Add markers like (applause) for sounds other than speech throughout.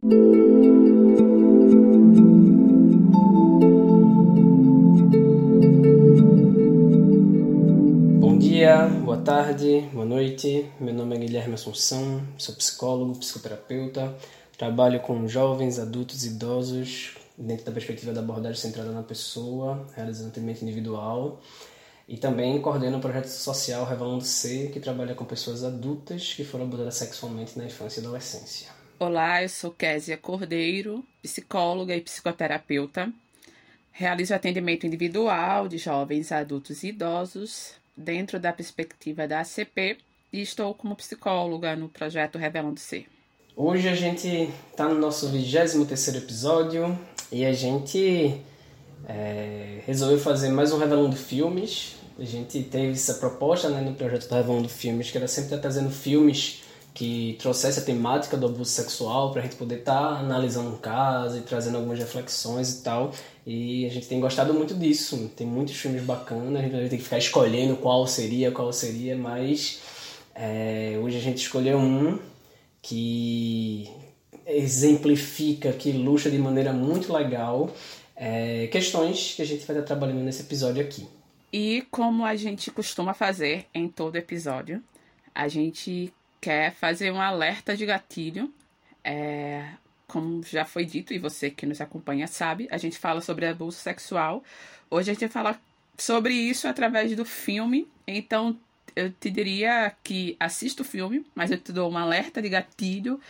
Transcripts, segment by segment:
Bom dia, boa tarde, boa noite. Meu nome é Guilherme Assunção, sou psicólogo, psicoterapeuta, trabalho com jovens, adultos e idosos dentro da perspectiva da abordagem centrada na pessoa, realizando atendimento individual e também coordeno o um projeto social Revelando C, que trabalha com pessoas adultas que foram abusadas sexualmente na infância e adolescência. Olá, eu sou Késia Cordeiro, psicóloga e psicoterapeuta. Realizo atendimento individual de jovens, adultos e idosos dentro da perspectiva da ACP e estou como psicóloga no projeto Revelando C. Hoje a gente está no nosso 23 episódio e a gente é, resolveu fazer mais um Revelando Filmes. A gente teve essa proposta né, no projeto do Revelando Filmes, que era sempre estar trazendo filmes que trouxesse a temática do abuso sexual para a gente poder estar tá analisando um caso e trazendo algumas reflexões e tal. E a gente tem gostado muito disso. Tem muitos filmes bacanas, a gente ter que ficar escolhendo qual seria, qual seria, mas é, hoje a gente escolheu um que exemplifica, que ilustra de maneira muito legal é, questões que a gente vai estar trabalhando nesse episódio aqui. E como a gente costuma fazer em todo episódio, a gente quer fazer um alerta de gatilho. É, como já foi dito, e você que nos acompanha sabe, a gente fala sobre abuso sexual. Hoje a gente vai falar sobre isso através do filme. Então eu te diria que assista o filme, mas eu te dou um alerta de gatilho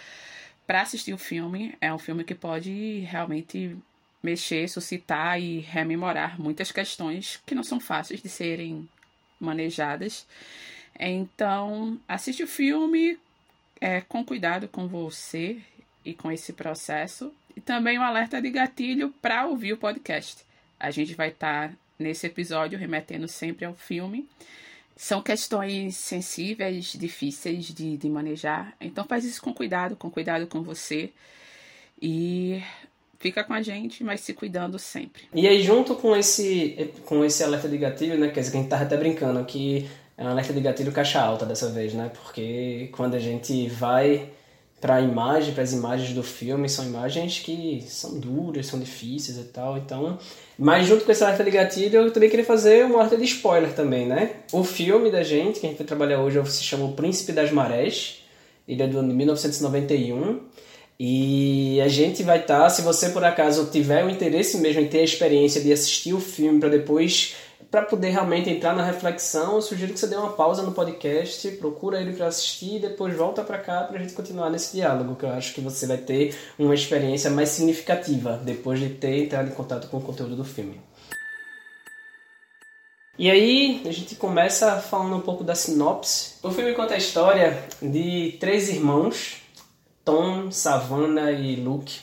para assistir o filme. É um filme que pode realmente mexer, suscitar e rememorar muitas questões que não são fáceis de serem manejadas. Então, assiste o filme é, com cuidado com você e com esse processo. E também um alerta de gatilho para ouvir o podcast. A gente vai estar tá, nesse episódio remetendo sempre ao filme. São questões sensíveis, difíceis de, de manejar. Então faz isso com cuidado, com cuidado com você. E fica com a gente, mas se cuidando sempre. E aí, junto com esse, com esse alerta de gatilho, né? Quer dizer, que a gente tava até brincando que é um alerta de gatilho caixa alta dessa vez, né? Porque quando a gente vai para a imagem, para as imagens do filme, são imagens que são duras, são difíceis e tal. Então, mas junto com esse alerta de gatilho, eu também queria fazer um alerta de spoiler também, né? O filme da gente, que a gente vai trabalhar hoje, se chama O Príncipe das Marés. Ele é do ano de 1991. E a gente vai estar, tá, se você por acaso tiver o interesse mesmo em ter a experiência de assistir o filme para depois, para poder realmente entrar na reflexão, eu sugiro que você dê uma pausa no podcast, procura ele para assistir e depois volta para cá para a gente continuar nesse diálogo, que eu acho que você vai ter uma experiência mais significativa depois de ter entrado em contato com o conteúdo do filme. E aí a gente começa falando um pouco da sinopse. O filme conta a história de três irmãos Tom, Savannah e Luke,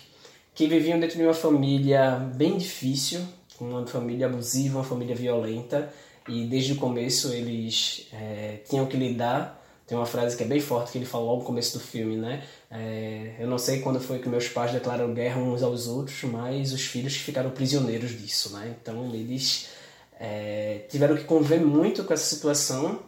que viviam dentro de uma família bem difícil, uma família abusiva, uma família violenta, e desde o começo eles é, tinham que lidar. Tem uma frase que é bem forte que ele falou no começo do filme, né? É, eu não sei quando foi que meus pais declararam guerra uns aos outros, mas os filhos ficaram prisioneiros disso, né? Então eles é, tiveram que conviver muito com essa situação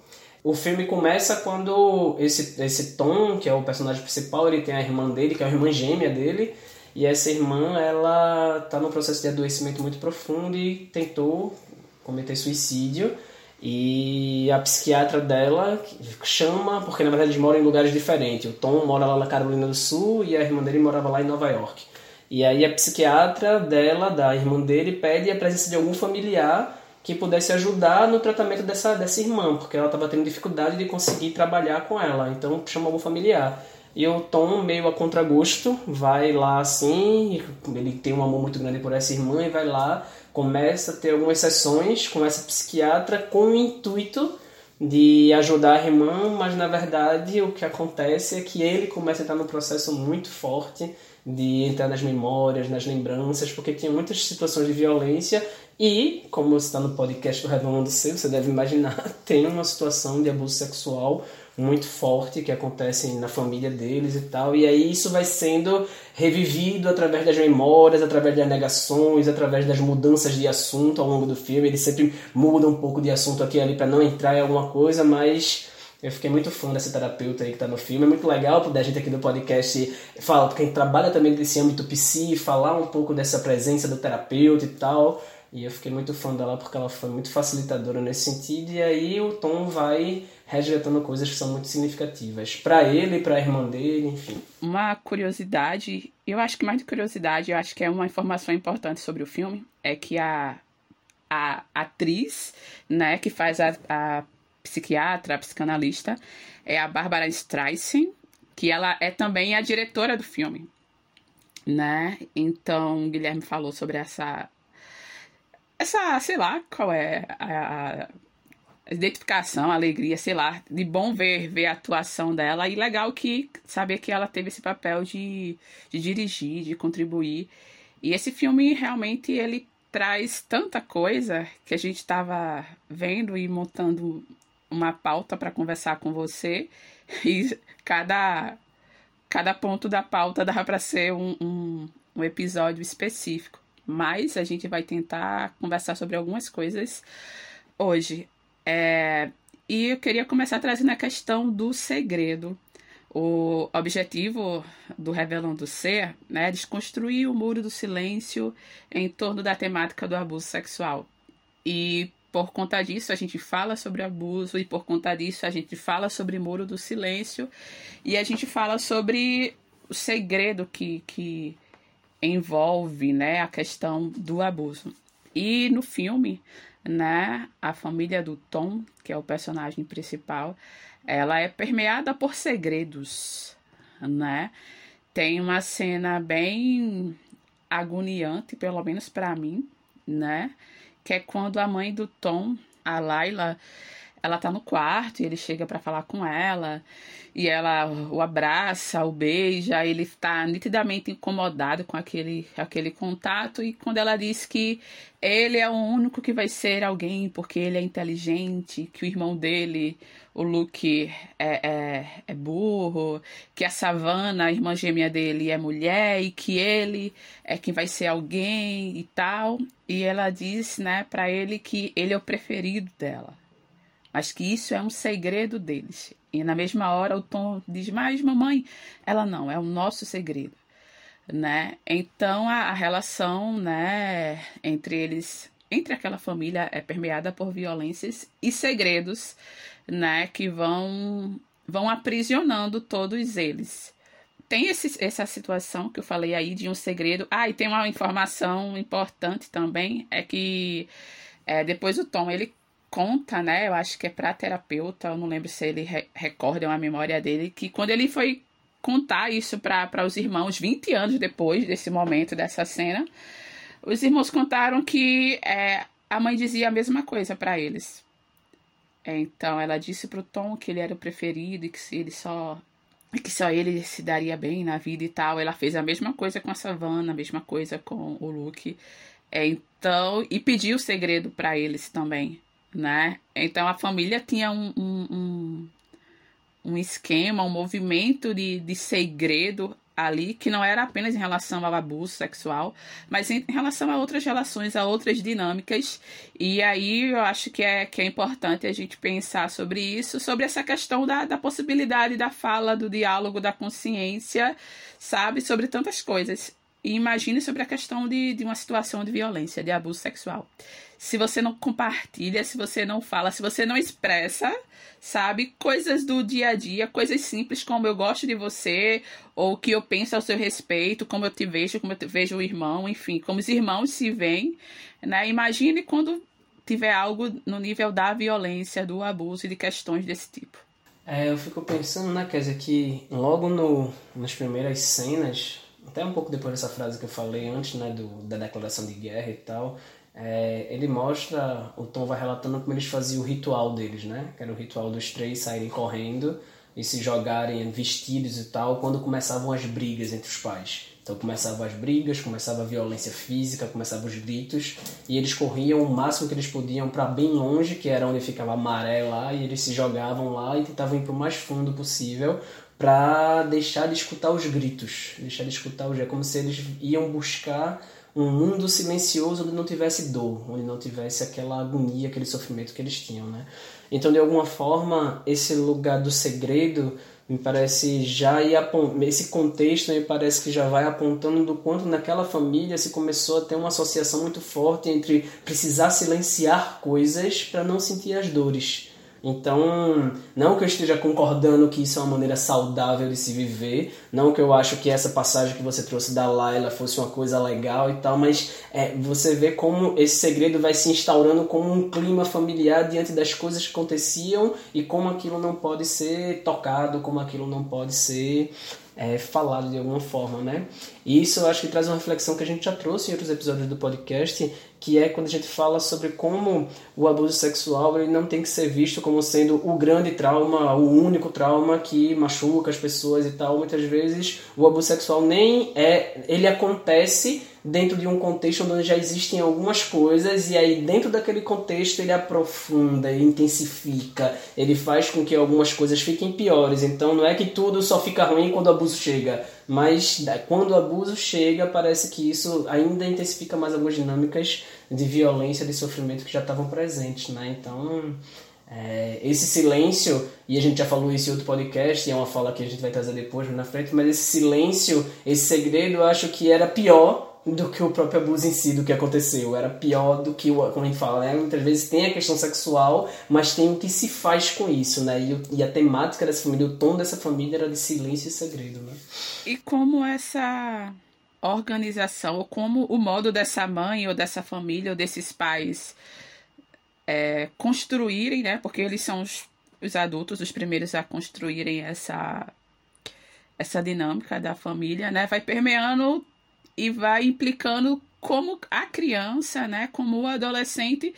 o filme começa quando esse, esse Tom, que é o personagem principal, ele tem a irmã dele, que é a irmã gêmea dele, e essa irmã, ela tá num processo de adoecimento muito profundo e tentou cometer suicídio. E a psiquiatra dela chama, porque na verdade eles moram em lugares diferentes. O Tom mora lá na Carolina do Sul e a irmã dele morava lá em Nova York. E aí a psiquiatra dela, da irmã dele, pede a presença de algum familiar que pudesse ajudar no tratamento dessa, dessa irmã, porque ela estava tendo dificuldade de conseguir trabalhar com ela. Então chamou o familiar. E o Tom, meio a contragosto, vai lá assim, ele tem um amor muito grande por essa irmã e vai lá, começa a ter algumas sessões com essa psiquiatra com o intuito de ajudar a irmã, mas na verdade o que acontece é que ele começa a entrar num processo muito forte de entrar nas memórias, nas lembranças, porque tinha muitas situações de violência e, como está no podcast do Revelando C, você deve imaginar, (laughs) tem uma situação de abuso sexual muito forte que acontece na família deles e tal. E aí isso vai sendo revivido através das memórias, através das negações, através das mudanças de assunto ao longo do filme. Ele sempre muda um pouco de assunto aqui e ali para não entrar em alguma coisa, mas Eu fiquei muito fã dessa terapeuta aí que tá no filme. É muito legal poder a gente aqui no podcast falar, quem trabalha também nesse âmbito psi, falar um pouco dessa presença do terapeuta e tal. E eu fiquei muito fã dela porque ela foi muito facilitadora nesse sentido. E aí o Tom vai resgatando coisas que são muito significativas para ele, para a irmã dele, enfim. Uma curiosidade, eu acho que mais de curiosidade, eu acho que é uma informação importante sobre o filme, é que a, a atriz, né, que faz a, a psiquiatra, a psicanalista, é a Barbara Streisand, que ela é também a diretora do filme, né? Então, o Guilherme falou sobre essa essa, sei lá, qual é a, a identificação, alegria, sei lá, de bom ver, ver a atuação dela e legal que saber que ela teve esse papel de, de dirigir, de contribuir. E esse filme realmente ele traz tanta coisa que a gente estava vendo e montando uma pauta para conversar com você e cada cada ponto da pauta dá para ser um, um, um episódio específico. Mas a gente vai tentar conversar sobre algumas coisas hoje. É, e eu queria começar trazendo a questão do segredo. O objetivo do Revelando Ser né, é desconstruir o muro do silêncio em torno da temática do abuso sexual. E por conta disso a gente fala sobre abuso, e por conta disso a gente fala sobre muro do silêncio, e a gente fala sobre o segredo que, que envolve né, a questão do abuso. E no filme, né? A família do Tom, que é o personagem principal, ela é permeada por segredos, né? Tem uma cena bem agoniante, pelo menos para mim, né? Que é quando a mãe do Tom, a Laila, ela tá no quarto e ele chega para falar com ela. E ela o abraça, o beija, ele está nitidamente incomodado com aquele, aquele contato. E quando ela diz que ele é o único que vai ser alguém porque ele é inteligente, que o irmão dele, o Luke, é, é, é burro, que a Savannah, a irmã gêmea dele, é mulher e que ele é quem vai ser alguém e tal. E ela diz, né, para ele que ele é o preferido dela mas que isso é um segredo deles. E na mesma hora o Tom diz: Mas mamãe, ela não, é o nosso segredo. Né? Então a, a relação né, entre eles, entre aquela família, é permeada por violências e segredos né, que vão, vão aprisionando todos eles tem esse, essa situação que eu falei aí de um segredo. Ah, e tem uma informação importante também, é que é, depois o Tom ele conta, né? Eu acho que é para terapeuta, eu não lembro se ele re recorda uma memória dele, que quando ele foi contar isso para os irmãos 20 anos depois desse momento, dessa cena, os irmãos contaram que é, a mãe dizia a mesma coisa para eles. Então ela disse pro Tom que ele era o preferido e que ele só que só ele se daria bem na vida e tal. Ela fez a mesma coisa com a Savannah, a mesma coisa com o Luke. É, então, e pediu o segredo para eles também né? Então a família tinha um, um, um, um esquema, um movimento de, de segredo ali que não era apenas em relação ao abuso sexual, mas em relação a outras relações, a outras dinâmicas. E aí eu acho que é, que é importante a gente pensar sobre isso, sobre essa questão da, da possibilidade da fala, do diálogo, da consciência, sabe? Sobre tantas coisas. E imagine sobre a questão de, de uma situação de violência, de abuso sexual se você não compartilha, se você não fala, se você não expressa, sabe? Coisas do dia a dia, coisas simples como eu gosto de você, ou que eu penso ao seu respeito, como eu te vejo, como eu te vejo o irmão, enfim, como os irmãos se veem, né? Imagine quando tiver algo no nível da violência, do abuso e de questões desse tipo. É, eu fico pensando, né, dizer, que logo no, nas primeiras cenas, até um pouco depois dessa frase que eu falei antes, né, do, da declaração de guerra e tal, é, ele mostra, o Tom vai relatando como eles faziam o ritual deles, né? Que era o ritual dos três saírem correndo e se jogarem vestidos e tal, quando começavam as brigas entre os pais. Então começavam as brigas, começava a violência física, começavam os gritos, e eles corriam o máximo que eles podiam para bem longe, que era onde ficava a maré lá, e eles se jogavam lá e tentavam ir para o mais fundo possível, para deixar de escutar os gritos, deixar de escutar os é como se eles iam buscar um mundo silencioso onde não tivesse dor, onde não tivesse aquela agonia, aquele sofrimento que eles tinham, né? Então, de alguma forma, esse lugar do segredo me parece já esse contexto me parece que já vai apontando do quanto naquela família se começou a ter uma associação muito forte entre precisar silenciar coisas para não sentir as dores então, não que eu esteja concordando que isso é uma maneira saudável de se viver, não que eu acho que essa passagem que você trouxe da Laila fosse uma coisa legal e tal, mas é, você vê como esse segredo vai se instaurando como um clima familiar diante das coisas que aconteciam e como aquilo não pode ser tocado, como aquilo não pode ser é, falado de alguma forma, né? E isso eu acho que traz uma reflexão que a gente já trouxe em outros episódios do podcast, que é quando a gente fala sobre como o abuso sexual ele não tem que ser visto como sendo o grande trauma, o único trauma que machuca as pessoas e tal. Muitas vezes o abuso sexual nem é, ele acontece dentro de um contexto onde já existem algumas coisas e aí dentro daquele contexto ele aprofunda, ele intensifica, ele faz com que algumas coisas fiquem piores. Então não é que tudo só fica ruim quando o abuso chega, mas quando o abuso chega parece que isso ainda intensifica mais algumas dinâmicas de violência, de sofrimento que já estavam presentes, né? Então é, esse silêncio, e a gente já falou isso em outro podcast, e é uma fala que a gente vai trazer depois na frente, mas esse silêncio, esse segredo, eu acho que era pior do que o próprio abuso em si, do que aconteceu. Era pior do que, como a gente fala, né? Muitas vezes tem a questão sexual, mas tem o que se faz com isso, né? E, e a temática dessa família, o tom dessa família era de silêncio e segredo, né? E como essa organização, ou como o modo dessa mãe, ou dessa família, ou desses pais é, construírem, né? Porque eles são os, os adultos, os primeiros a construírem essa essa dinâmica da família, né? Vai permeando e vai implicando como a criança, né, como o adolescente,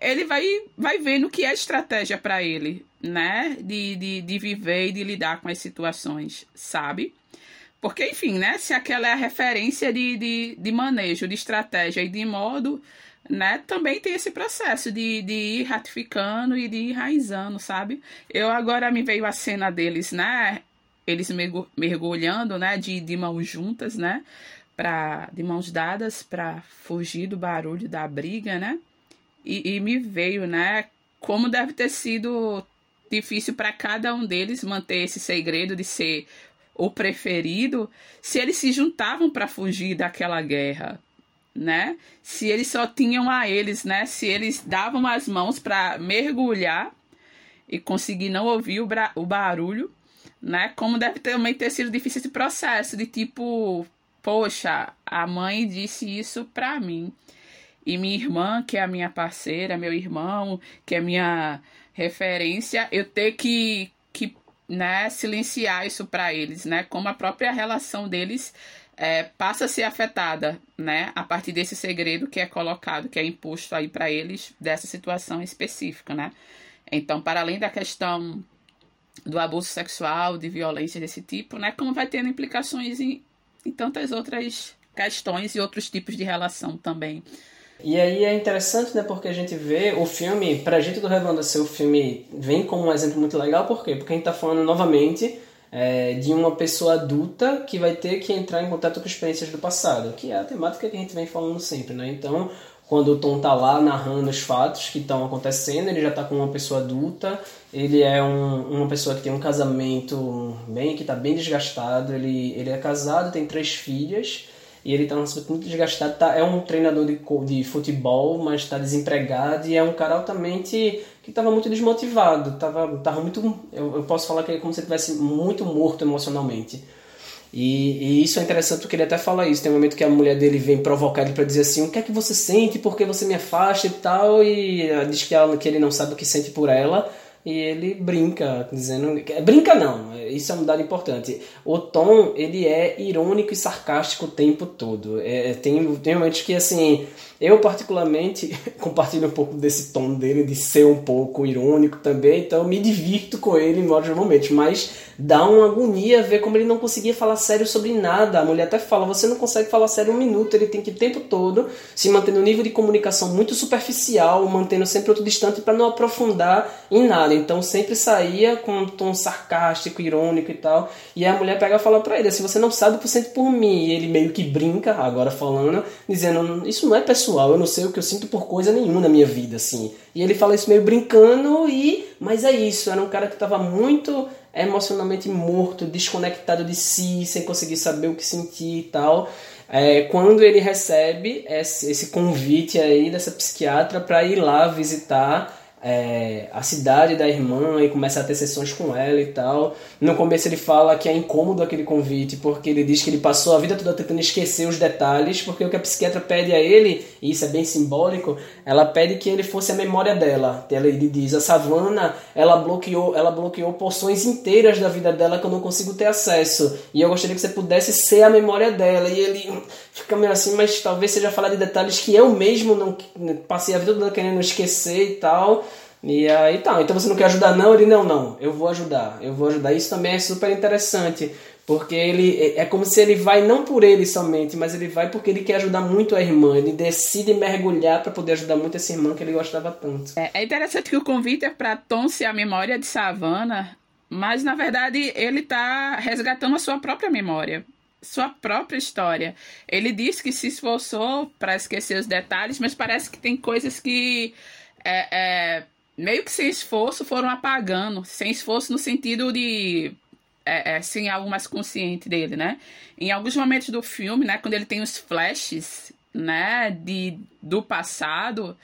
ele vai, vai vendo que é estratégia para ele, né, de, de, de viver e de lidar com as situações, sabe? Porque, enfim, né, se aquela é a referência de, de, de manejo, de estratégia e de modo, né, também tem esse processo de, de ir ratificando e de ir enraizando, sabe? Eu agora me veio a cena deles, né, eles mergulhando, né, de, de mãos juntas, né, pra, de mãos dadas para fugir do barulho da briga, né? E, e me veio, né? Como deve ter sido difícil para cada um deles manter esse segredo de ser o preferido, se eles se juntavam para fugir daquela guerra, né? Se eles só tinham a eles, né? Se eles davam as mãos para mergulhar e conseguir não ouvir o, o barulho, né? Como deve também ter sido difícil esse processo de tipo poxa, a mãe disse isso pra mim. E minha irmã, que é a minha parceira, meu irmão, que é minha referência, eu ter que, que né, silenciar isso para eles, né? Como a própria relação deles é, passa a ser afetada, né? A partir desse segredo que é colocado, que é imposto aí para eles dessa situação específica, né? Então, para além da questão do abuso sexual, de violência desse tipo, né? Como vai tendo implicações em, e tantas outras questões e outros tipos de relação também. E aí é interessante, né, porque a gente vê o filme, pra gente do Redondo ser o filme vem como um exemplo muito legal, por quê? Porque a gente tá falando novamente é, de uma pessoa adulta que vai ter que entrar em contato com experiências do passado, que é a temática que a gente vem falando sempre, né? Então, quando o Tom tá lá narrando os fatos que estão acontecendo, ele já tá com uma pessoa adulta, ele é um, uma pessoa que tem um casamento bem que tá bem desgastado, ele, ele é casado, tem três filhas, e ele tá muito desgastado, tá, é um treinador de, de futebol, mas está desempregado e é um cara altamente que estava muito desmotivado, tava, tava muito, eu, eu posso falar que é como se ele estivesse muito morto emocionalmente. E, e, isso é interessante porque ele até fala isso. Tem um momento que a mulher dele vem provocar ele para dizer assim: O que é que você sente? Por que você me afasta e tal? E diz que, ela, que ele não sabe o que sente por ela. E ele brinca, dizendo. Brinca não, isso é um dado importante. O Tom, ele é irônico e sarcástico o tempo todo. É, tem, tem momentos que, assim, eu particularmente (laughs) compartilho um pouco desse tom dele, de ser um pouco irônico também, então me divirto com ele em vários momentos, mas dá uma agonia ver como ele não conseguia falar sério sobre nada. A mulher até fala: você não consegue falar sério um minuto, ele tem que o tempo todo se manter no nível de comunicação muito superficial, mantendo sempre outro distante para não aprofundar em nada Então sempre saía com um tom sarcástico, irônico e tal. E a mulher pega e fala pra ele assim: Você não sabe o que eu sinto por mim. E ele meio que brinca, agora falando, dizendo: Isso não é pessoal, eu não sei o que eu sinto por coisa nenhuma na minha vida, assim. E ele fala isso meio brincando, e mas é isso. Era um cara que tava muito emocionalmente morto, desconectado de si, sem conseguir saber o que sentir e tal. É, quando ele recebe esse, esse convite aí dessa psiquiatra para ir lá visitar é, a cidade da irmã e começa a ter sessões com ela e tal. No começo ele fala que é incômodo aquele convite, porque ele diz que ele passou a vida toda tentando esquecer os detalhes, porque o que a psiquiatra pede a ele, e isso é bem simbólico, ela pede que ele fosse a memória dela. Ele diz, a Savana, ela bloqueou, ela bloqueou porções inteiras da vida dela que eu não consigo ter acesso. E eu gostaria que você pudesse ser a memória dela. E ele fica meio assim, mas talvez seja falar de detalhes que eu mesmo não passei a vida toda querendo esquecer e tal. E aí tá, então você não quer ajudar não? Ele, não, não, eu vou ajudar, eu vou ajudar. Isso também é super interessante, porque ele é, é como se ele vai não por ele somente, mas ele vai porque ele quer ajudar muito a irmã. Ele decide mergulhar para poder ajudar muito essa irmã que ele gostava tanto. É, é interessante que o convite é para Tom ser a memória de Savannah, mas na verdade ele tá resgatando a sua própria memória sua própria história. Ele diz que se esforçou para esquecer os detalhes, mas parece que tem coisas que é, é, meio que sem esforço foram apagando. Sem esforço no sentido de. É, é, sem algo mais consciente dele, né? Em alguns momentos do filme, né, quando ele tem os flashes, né, de, do passado,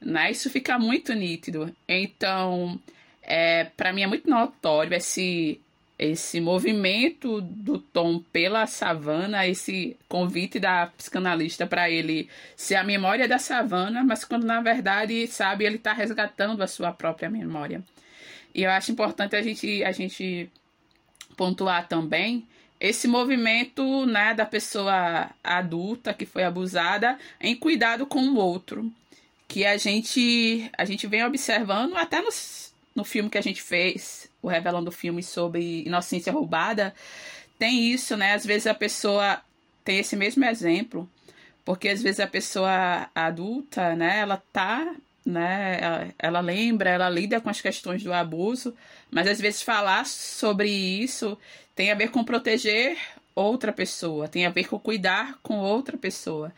né, isso fica muito nítido. Então, é, para mim é muito notório esse esse movimento do Tom pela savana, esse convite da psicanalista para ele ser a memória da savana, mas quando na verdade, sabe, ele está resgatando a sua própria memória. E eu acho importante a gente, a gente pontuar também esse movimento né, da pessoa adulta que foi abusada em cuidado com o outro, que a gente, a gente vem observando até nos, no filme que a gente fez o Revelando Filme sobre inocência roubada, tem isso, né? Às vezes a pessoa tem esse mesmo exemplo, porque às vezes a pessoa adulta, né, ela tá, né, ela, ela lembra, ela lida com as questões do abuso, mas às vezes falar sobre isso tem a ver com proteger outra pessoa, tem a ver com cuidar com outra pessoa.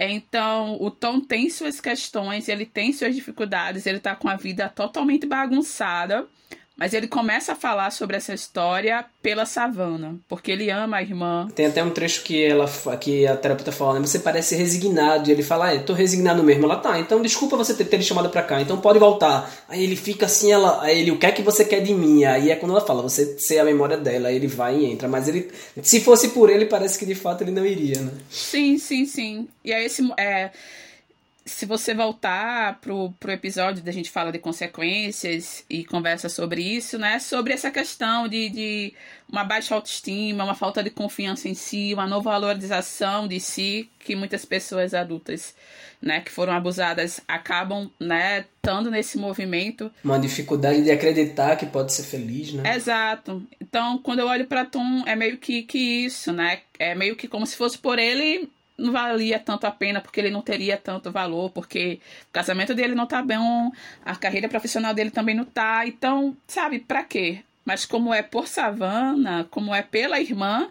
Então, o Tom tem suas questões, ele tem suas dificuldades, ele tá com a vida totalmente bagunçada, mas ele começa a falar sobre essa história pela savana, porque ele ama a irmã. Tem até um trecho que ela que a terapeuta fala, né? Você parece resignado. E ele fala, ah, eu tô resignado mesmo. Ela tá, então desculpa você ter, ter chamado pra cá, então pode voltar. Aí ele fica assim, ela, aí ele, o que é que você quer de mim? Aí é quando ela fala, você ser a memória dela, aí ele vai e entra. Mas ele, se fosse por ele, parece que de fato ele não iria, né? Sim, sim, sim. E aí esse. É se você voltar pro, pro episódio da gente fala de consequências e conversa sobre isso, né? Sobre essa questão de, de uma baixa autoestima, uma falta de confiança em si, uma não valorização de si que muitas pessoas adultas, né, que foram abusadas acabam, né, estando nesse movimento. Uma dificuldade de acreditar que pode ser feliz, né? Exato. Então, quando eu olho para Tom, é meio que, que isso, né? É meio que como se fosse por ele não valia tanto a pena porque ele não teria tanto valor, porque o casamento dele não tá bom, a carreira profissional dele também não tá. Então, sabe, para quê? Mas como é por Savana, como é pela irmã,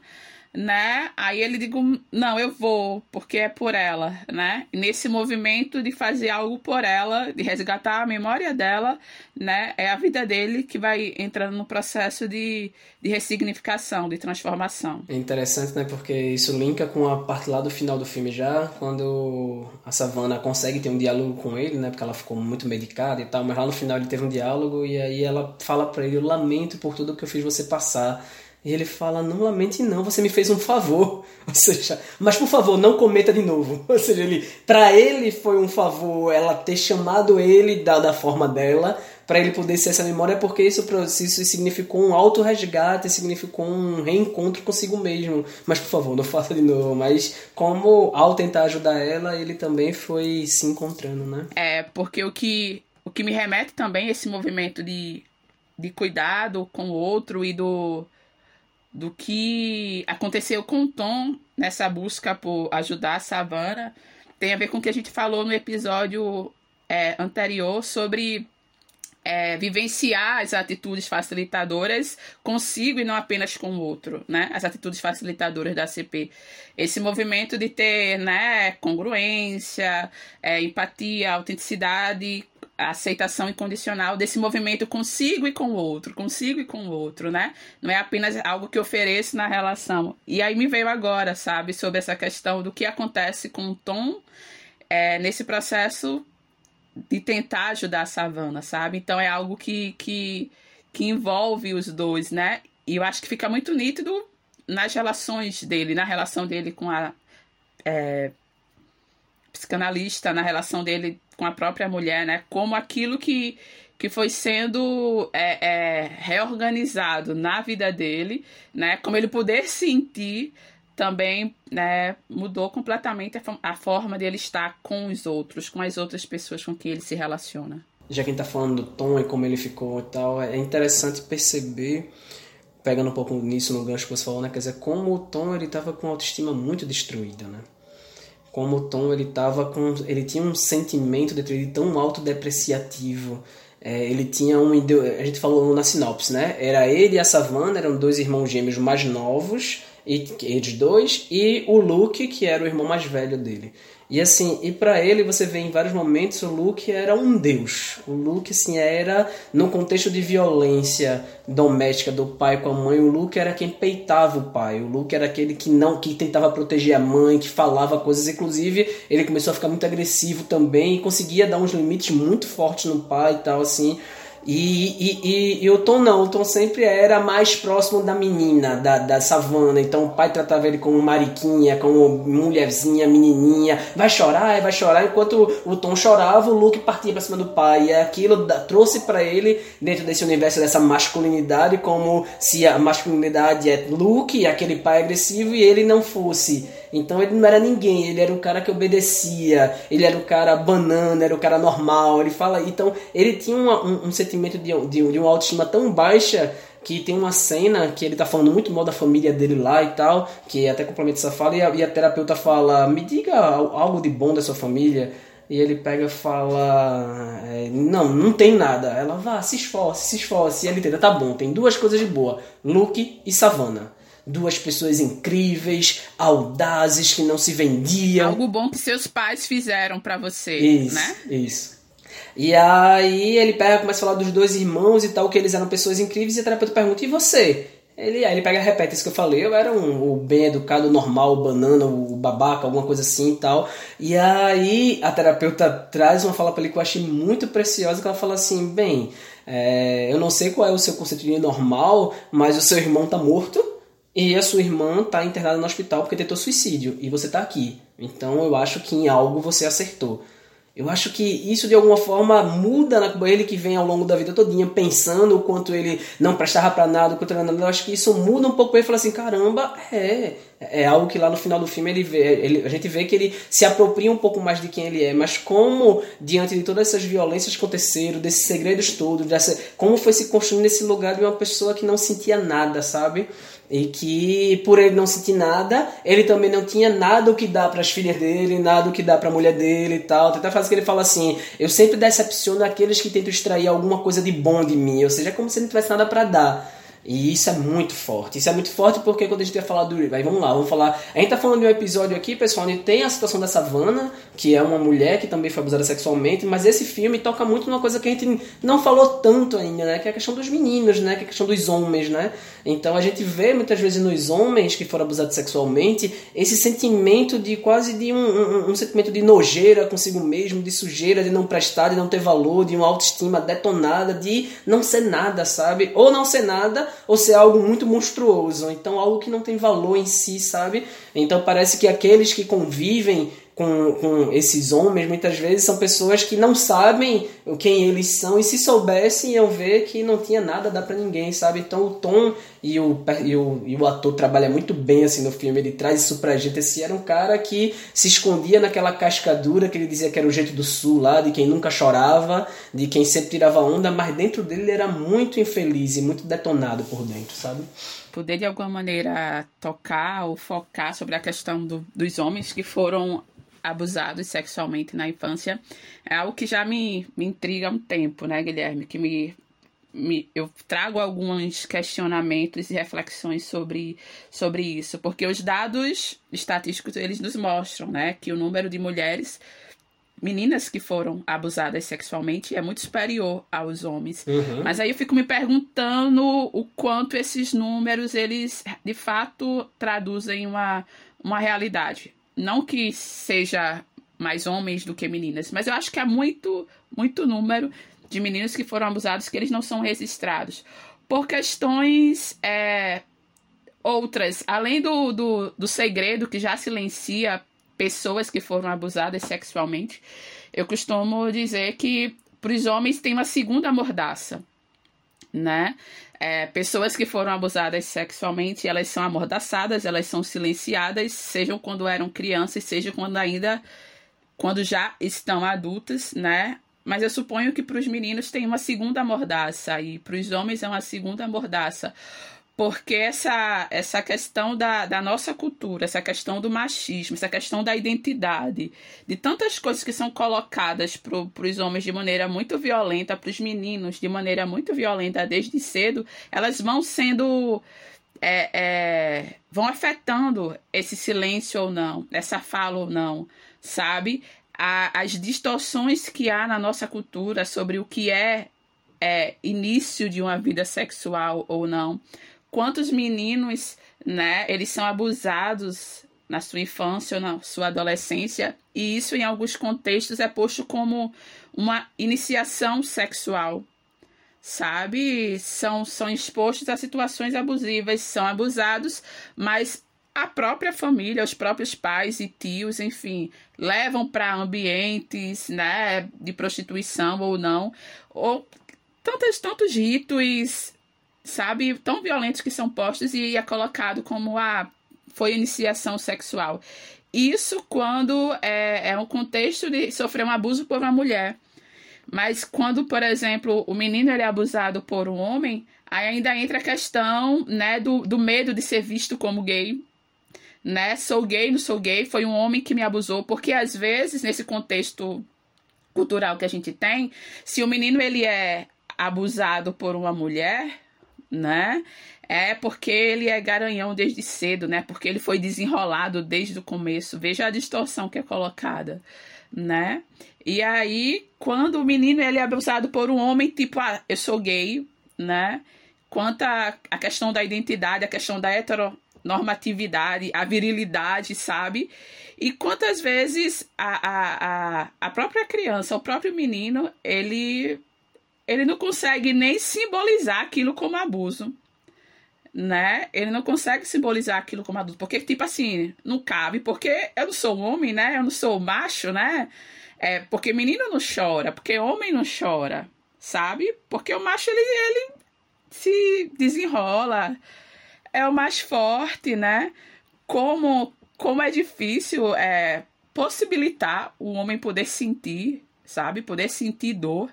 né? Aí ele digo, não, eu vou, porque é por ela, né? Nesse movimento de fazer algo por ela, de resgatar a memória dela, né? É a vida dele que vai entrando no processo de, de ressignificação, de transformação. É interessante, né? Porque isso linka com a parte lá do final do filme já, quando a Savannah consegue ter um diálogo com ele, né? Porque ela ficou muito medicada e tal, mas lá no final ele teve um diálogo e aí ela fala para ele, eu lamento por tudo que eu fiz você passar e ele fala: Não lamente, não, você me fez um favor. (laughs) Ou seja, mas por favor, não cometa de novo. (laughs) Ou seja, ele, para ele foi um favor ela ter chamado ele da, da forma dela, para ele poder ser essa memória, porque isso, isso significou um auto-resgate, significou um reencontro consigo mesmo. Mas por favor, não faça de novo. Mas como ao tentar ajudar ela, ele também foi se encontrando, né? É, porque o que, o que me remete também a esse movimento de, de cuidado com o outro e do do que aconteceu com Tom nessa busca por ajudar a Savannah tem a ver com o que a gente falou no episódio é, anterior sobre é, vivenciar as atitudes facilitadoras consigo e não apenas com o outro, né? As atitudes facilitadoras da CP. Esse movimento de ter, né, congruência, é, empatia, autenticidade, aceitação incondicional desse movimento consigo e com o outro, consigo e com o outro, né? Não é apenas algo que ofereço na relação. E aí me veio agora, sabe, sobre essa questão do que acontece com o Tom é, nesse processo de tentar ajudar a Savana, sabe? Então é algo que, que, que envolve os dois, né? E eu acho que fica muito nítido nas relações dele, na relação dele com a é, psicanalista, na relação dele com a própria mulher, né? Como aquilo que, que foi sendo é, é, reorganizado na vida dele, né? Como ele poder sentir também né, mudou completamente a, a forma dele estar com os outros, com as outras pessoas com quem ele se relaciona. Já quem está falando do Tom e como ele ficou e tal, é interessante perceber, pegando um pouco nisso no gancho que você falou, né? Quer dizer, como o Tom ele estava com a autoestima muito destruída, né? Como o Tom ele tava com, ele tinha um sentimento dentro dele tão autodepreciativo, é, ele tinha um a gente falou na sinopse, né? Era ele e a Savannah, eram dois irmãos gêmeos mais novos e eles dois, e o Luke, que era o irmão mais velho dele. E assim, e para ele você vê em vários momentos o Luke era um deus. O Luke assim era no contexto de violência doméstica do pai com a mãe, o Luke era quem peitava o pai. O Luke era aquele que não que tentava proteger a mãe, que falava coisas, inclusive, ele começou a ficar muito agressivo também e conseguia dar uns limites muito fortes no pai e tal assim. E, e, e, e, o Tom não, o Tom sempre era mais próximo da menina, da, da savana. Então o pai tratava ele como mariquinha, como mulherzinha, menininha. Vai chorar, vai chorar. Enquanto o Tom chorava, o Luke partia pra cima do pai. E aquilo da, trouxe para ele, dentro desse universo dessa masculinidade, como se a masculinidade é Luke, aquele pai agressivo, e ele não fosse. Então ele não era ninguém, ele era o cara que obedecia, ele era o cara banana, era o cara normal. Ele fala, então ele tinha uma, um, um, sentimento de, de, de uma autoestima tão baixa que tem uma cena que ele tá falando muito mal da família dele lá e tal, que até complementa essa fala, e a, e a terapeuta fala, me diga algo de bom da sua família. E ele pega e fala: é, Não, não tem nada. Ela vá, se esforce, se esforce. E ele tenta: Tá bom, tem duas coisas de boa: Luke e Savannah duas pessoas incríveis, audazes, que não se vendiam. Algo bom que seus pais fizeram para você, isso, né? Isso. E aí ele pega, começa a falar dos dois irmãos e tal, que eles eram pessoas incríveis, e a terapeuta pergunta, e você? Ele, aí ele pega e repete isso que eu falei, eu era um, o bem educado, normal, o banana, o babaca, alguma coisa assim e tal. E aí a terapeuta traz uma fala para ele que eu achei muito preciosa, que ela fala assim, bem, é, eu não sei qual é o seu conceito de normal, mas o seu irmão tá morto, e a sua irmã está internada no hospital porque tentou suicídio e você está aqui. Então eu acho que em algo você acertou. Eu acho que isso de alguma forma muda na ele que vem ao longo da vida todinha pensando o quanto ele não prestava para nada, o quanto ele não, eu acho que isso muda um pouco ele fala assim, caramba, é, é algo que lá no final do filme ele vê, ele, a gente vê que ele se apropria um pouco mais de quem ele é, mas como diante de todas essas violências que aconteceram, desses segredos todos, dessa, como foi se construindo nesse lugar de uma pessoa que não sentia nada, sabe? E que por ele não sentir nada, ele também não tinha nada o que dar para as filhas dele, nada o que dar para a mulher dele e tal. Tem até frase que ele fala assim: Eu sempre decepciono aqueles que tentam extrair alguma coisa de bom de mim. Ou seja, é como se ele não tivesse nada para dar. E isso é muito forte. Isso é muito forte porque quando a gente ia falar do. Aí vamos lá, vamos falar. A gente tá falando de um episódio aqui, pessoal, onde tem a situação da Savannah, que é uma mulher que também foi abusada sexualmente, mas esse filme toca muito numa coisa que a gente não falou tanto ainda, né? Que é a questão dos meninos, né? Que é a questão dos homens, né? Então a gente vê muitas vezes nos homens que foram abusados sexualmente esse sentimento de quase de um, um, um sentimento de nojeira consigo mesmo, de sujeira, de não prestar, de não ter valor, de uma autoestima detonada, de não ser nada, sabe? Ou não ser nada ou ser algo muito monstruoso, então algo que não tem valor em si, sabe? Então parece que aqueles que convivem com, com esses homens muitas vezes são pessoas que não sabem quem eles são e se soubessem iam ver que não tinha nada a dar para ninguém, sabe? Então o Tom e o, e, o, e o ator trabalha muito bem assim no filme, ele traz isso pra gente. Esse era um cara que se escondia naquela cascadura que ele dizia que era o jeito do sul lá, de quem nunca chorava, de quem sempre tirava onda, mas dentro dele ele era muito infeliz e muito detonado por dentro, sabe? Poder de alguma maneira tocar ou focar sobre a questão do, dos homens que foram abusados sexualmente na infância é algo que já me, me intriga há um tempo, né, Guilherme? Que me, me, eu trago alguns questionamentos e reflexões sobre, sobre isso, porque os dados estatísticos eles nos mostram, né, que o número de mulheres meninas que foram abusadas sexualmente é muito superior aos homens. Uhum. Mas aí eu fico me perguntando o quanto esses números eles de fato traduzem uma, uma realidade. Não que seja mais homens do que meninas, mas eu acho que há muito muito número de meninos que foram abusados que eles não são registrados. Por questões é, outras, além do, do, do segredo que já silencia pessoas que foram abusadas sexualmente, eu costumo dizer que para os homens tem uma segunda mordaça, né? É, pessoas que foram abusadas sexualmente, elas são amordaçadas, elas são silenciadas, sejam quando eram crianças, seja quando ainda, quando já estão adultas, né? Mas eu suponho que para os meninos tem uma segunda mordaça e para os homens é uma segunda mordaça porque essa, essa questão da, da nossa cultura, essa questão do machismo, essa questão da identidade, de tantas coisas que são colocadas para os homens de maneira muito violenta, para os meninos de maneira muito violenta desde cedo, elas vão sendo. É, é, vão afetando esse silêncio ou não, essa fala ou não, sabe? A, as distorções que há na nossa cultura sobre o que é, é início de uma vida sexual ou não quantos meninos, né, eles são abusados na sua infância ou na sua adolescência, e isso em alguns contextos é posto como uma iniciação sexual. Sabe? São, são expostos a situações abusivas, são abusados, mas a própria família, os próprios pais e tios, enfim, levam para ambientes né, de prostituição ou não, ou tantos, tantos ritos sabe, tão violentos que são postos e é colocado como a ah, foi iniciação sexual. Isso quando é, é um contexto de sofrer um abuso por uma mulher. Mas quando, por exemplo, o menino ele é abusado por um homem, aí ainda entra a questão né, do, do medo de ser visto como gay. Né? Sou gay, não sou gay, foi um homem que me abusou, porque às vezes, nesse contexto cultural que a gente tem, se o menino ele é abusado por uma mulher, né? É porque ele é garanhão desde cedo, né? Porque ele foi desenrolado desde o começo. Veja a distorção que é colocada, né? E aí, quando o menino ele é abusado por um homem, tipo, ah, eu sou gay, né? Quanto a questão da identidade, a questão da heteronormatividade, a virilidade, sabe? E quantas vezes a, a, a, a própria criança, o próprio menino, ele ele não consegue nem simbolizar aquilo como abuso, né? Ele não consegue simbolizar aquilo como abuso, porque, tipo assim, não cabe, porque eu não sou homem, né? Eu não sou macho, né? É, porque menino não chora, porque homem não chora, sabe? Porque o macho, ele, ele se desenrola, é o mais forte, né? Como, como é difícil é, possibilitar o homem poder sentir, sabe? Poder sentir dor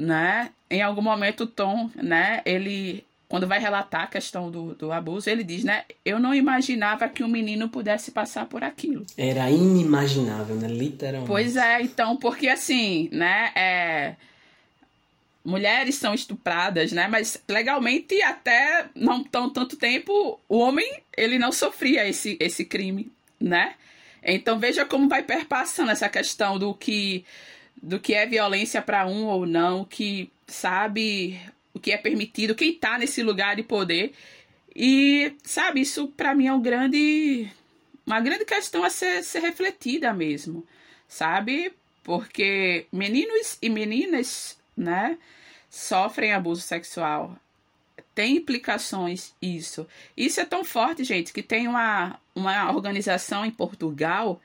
né? Em algum momento o Tom, né, ele quando vai relatar a questão do, do abuso, ele diz, né? Eu não imaginava que um menino pudesse passar por aquilo. Era inimaginável, né? Literalmente. Pois é, então, porque assim, né? É, mulheres são estupradas, né? Mas legalmente até não tão tanto tempo o homem ele não sofria esse, esse crime, né? Então veja como vai perpassando essa questão do que do que é violência para um ou não, que sabe o que é permitido, quem tá nesse lugar de poder. E, sabe, isso para mim é um grande uma grande questão a ser, ser refletida mesmo, sabe? Porque meninos e meninas, né, sofrem abuso sexual. Tem implicações isso. Isso é tão forte, gente, que tem uma, uma organização em Portugal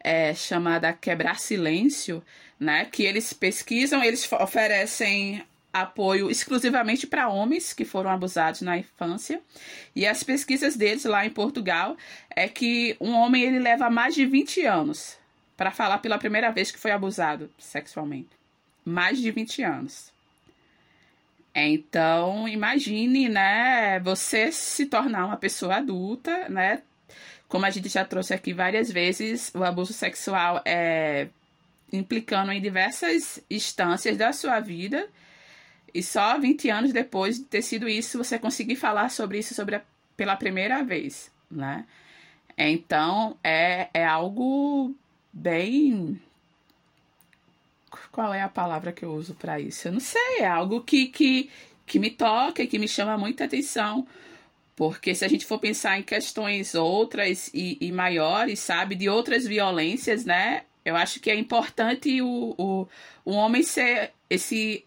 é, chamada Quebrar Silêncio, né? Que eles pesquisam, eles oferecem apoio exclusivamente para homens que foram abusados na infância. E as pesquisas deles lá em Portugal é que um homem ele leva mais de 20 anos para falar pela primeira vez que foi abusado sexualmente. Mais de 20 anos. Então, imagine, né, você se tornar uma pessoa adulta, né, como a gente já trouxe aqui várias vezes, o abuso sexual é implicando em diversas instâncias da sua vida. E só 20 anos depois de ter sido isso, você conseguir falar sobre isso sobre a, pela primeira vez, né? Então, é, é algo bem qual é a palavra que eu uso para isso? Eu não sei, é algo que, que, que me toca e que me chama muita atenção. Porque se a gente for pensar em questões outras e, e maiores, sabe, de outras violências, né? Eu acho que é importante o, o, o homem ser esse,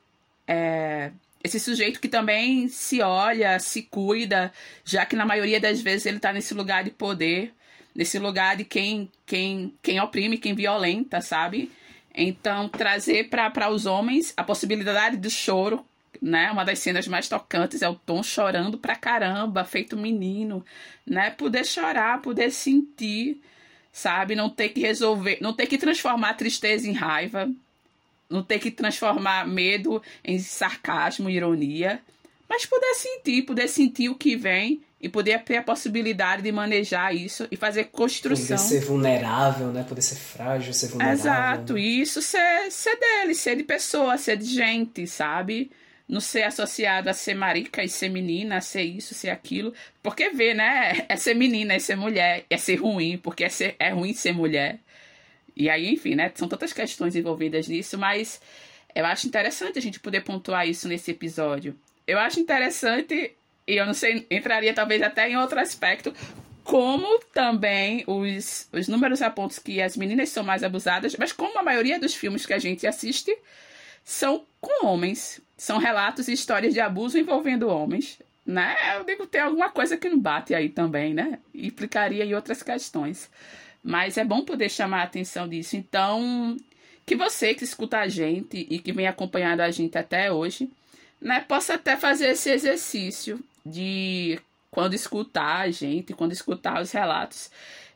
é, esse sujeito que também se olha, se cuida, já que na maioria das vezes ele está nesse lugar de poder, nesse lugar de quem, quem, quem oprime, quem violenta, sabe? Então, trazer para os homens a possibilidade do choro, né? Uma das cenas mais tocantes é o Tom chorando pra caramba, feito menino, né? Poder chorar, poder sentir, sabe? Não ter que resolver, não ter que transformar tristeza em raiva, não ter que transformar medo em sarcasmo, ironia, mas poder sentir, poder sentir o que vem e poder ter a possibilidade de manejar isso e fazer construção. Poder ser vulnerável, né? Poder ser frágil, ser vulnerável. Exato, isso ser, ser dele, ser de pessoa, ser de gente, sabe? Não ser associado a ser marica e ser menina, a ser isso, ser aquilo. Porque vê, né? É ser menina, é ser mulher, é ser ruim, porque é, ser, é ruim ser mulher. E aí, enfim, né? São tantas questões envolvidas nisso, mas eu acho interessante a gente poder pontuar isso nesse episódio. Eu acho interessante e eu não sei, entraria talvez até em outro aspecto, como também os, os números apontam que as meninas são mais abusadas, mas como a maioria dos filmes que a gente assiste são com homens, são relatos e histórias de abuso envolvendo homens, né? Eu digo, tem alguma coisa que não bate aí também, né? Implicaria em outras questões. Mas é bom poder chamar a atenção disso. Então, que você que escuta a gente e que vem acompanhando a gente até hoje, né, possa até fazer esse exercício de quando escutar a gente, quando escutar os relatos,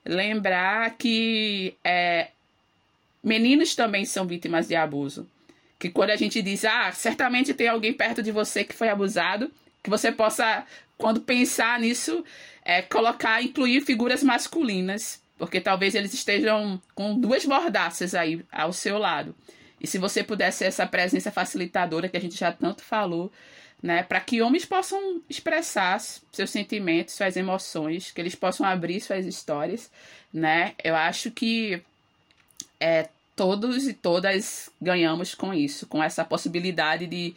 lembrar que é, meninos também são vítimas de abuso. Que quando a gente diz, ah, certamente tem alguém perto de você que foi abusado, que você possa, quando pensar nisso, é, colocar, incluir figuras masculinas, porque talvez eles estejam com duas mordaças aí ao seu lado. E se você puder ser essa presença facilitadora que a gente já tanto falou, né, para que homens possam expressar seus sentimentos, suas emoções, que eles possam abrir suas histórias, né? Eu acho que é, todos e todas ganhamos com isso, com essa possibilidade de,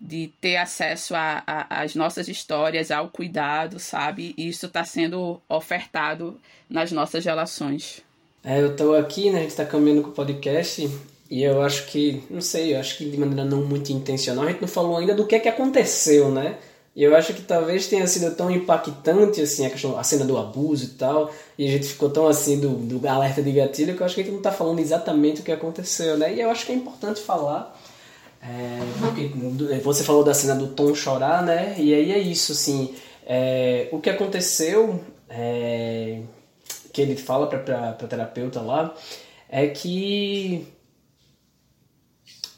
de ter acesso às nossas histórias, ao cuidado, sabe? E isso está sendo ofertado nas nossas relações. É, eu estou aqui, né? A gente está caminhando com o podcast e eu acho que, não sei, eu acho que de maneira não muito intencional, a gente não falou ainda do que é que aconteceu, né? E eu acho que talvez tenha sido tão impactante assim a, questão, a cena do abuso e tal, e a gente ficou tão assim do, do alerta de gatilho que eu acho que a gente não está falando exatamente o que aconteceu, né? E eu acho que é importante falar. É, porque você falou da cena do Tom chorar, né? E aí é isso, assim. É, o que aconteceu, é, que ele fala para a terapeuta lá, é que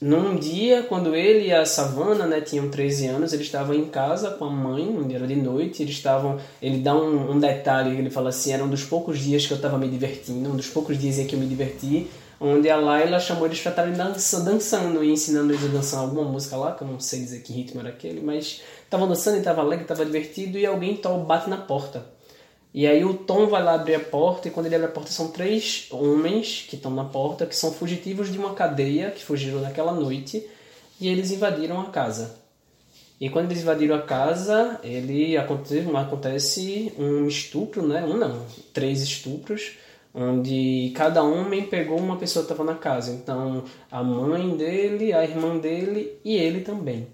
num dia, quando ele e a Savana, né, tinham 13 anos, eles estavam em casa com a mãe, um dia era de noite, eles estavam, ele dá um, um detalhe, ele fala assim, era um dos poucos dias que eu estava me divertindo, um dos poucos dias em que eu me diverti, onde a Laila chamou eles para estarem dança, dançando e ensinando eles a dançar alguma música lá, que eu não sei dizer que ritmo era aquele, mas estavam dançando e estava alegre, estava divertido, e alguém bate na porta. E aí o Tom vai lá abrir a porta e quando ele abre a porta são três homens que estão na porta, que são fugitivos de uma cadeia que fugiram naquela noite e eles invadiram a casa. E quando eles invadiram a casa, ele acontece, acontece um estupro, né? Um não, três estupros, onde cada homem pegou uma pessoa que estava na casa. Então, a mãe dele, a irmã dele e ele também.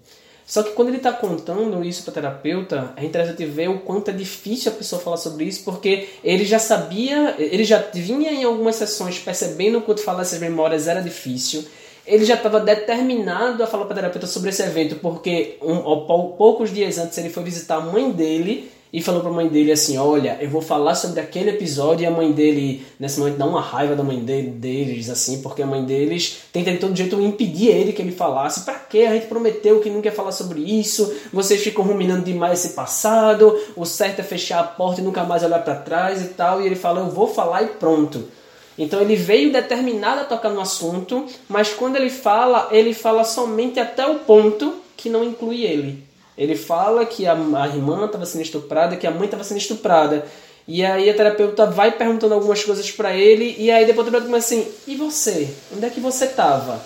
Só que quando ele está contando isso para o terapeuta, é interessante ver o quanto é difícil a pessoa falar sobre isso, porque ele já sabia, ele já vinha em algumas sessões percebendo que falar essas memórias era difícil. Ele já estava determinado a falar para o terapeuta sobre esse evento, porque um, poucos dias antes ele foi visitar a mãe dele e falou pra mãe dele assim: Olha, eu vou falar sobre aquele episódio. E a mãe dele, nesse momento, dá uma raiva da mãe dele, deles, assim, porque a mãe deles tenta de todo jeito impedir ele que ele falasse. Pra quê? A gente prometeu que não quer falar sobre isso. Vocês ficam ruminando demais esse passado. O certo é fechar a porta e nunca mais olhar para trás e tal. E ele fala: Eu vou falar e pronto. Então ele veio determinado a tocar no assunto, mas quando ele fala, ele fala somente até o ponto que não inclui ele. Ele fala que a, a irmã estava sendo estuprada, que a mãe estava sendo estuprada. E aí a terapeuta vai perguntando algumas coisas para ele, e aí depois a terapeuta começa assim: e você? Onde é que você estava?